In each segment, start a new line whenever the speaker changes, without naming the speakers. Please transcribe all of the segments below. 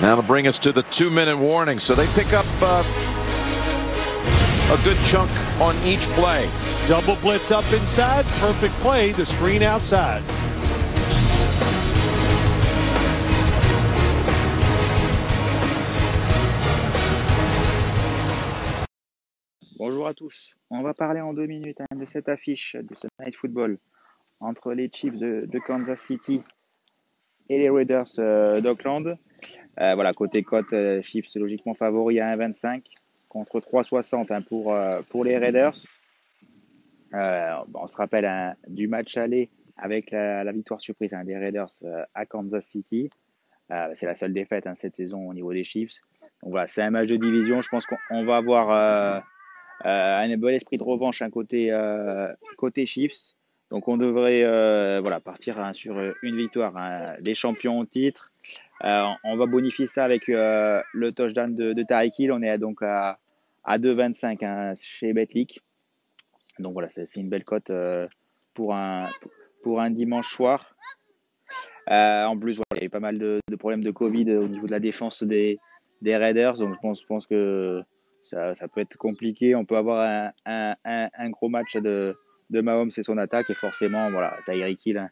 That'll bring us to the two-minute warning. So they pick up uh, a good chunk on each play.
Double blitz up inside. Perfect play. The screen outside.
Bonjour à tous. On va parler en deux minutes hein, de cette affiche de ce Night Football entre les Chiefs de, de Kansas City et les Raiders euh, d'Oakland. Euh, voilà, côté cote, euh, Chiefs logiquement favori à 1,25 contre 3,60 hein, pour, euh, pour les Raiders. Euh, on se rappelle hein, du match aller avec la, victoire surprise hein, des Raiders à Kansas City. C'est la seule défaite cette saison au niveau des Chiefs. Donc voilà, c'est un match de division. Je pense qu'on on va avoir un bon esprit de revanche côté, côté Chiefs. Donc on devrait voilà, partir sur une victoire des champions au titre. Euh, on va bonifier ça avec euh, le touchdown de, de Hill. On est donc à, à 2,25 hein, chez Betlic. Donc voilà, c'est une belle cote euh, pour, un, dimanche soir. En plus, il y a eu pas mal de, problèmes de Covid au niveau de la défense des, Raiders. Donc je pense, que ça, peut être compliqué. On peut avoir un, gros match de, Mahomes et son attaque. Et forcément, voilà, Hill, hein,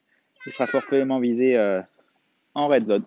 il sera fortement visé en red zone.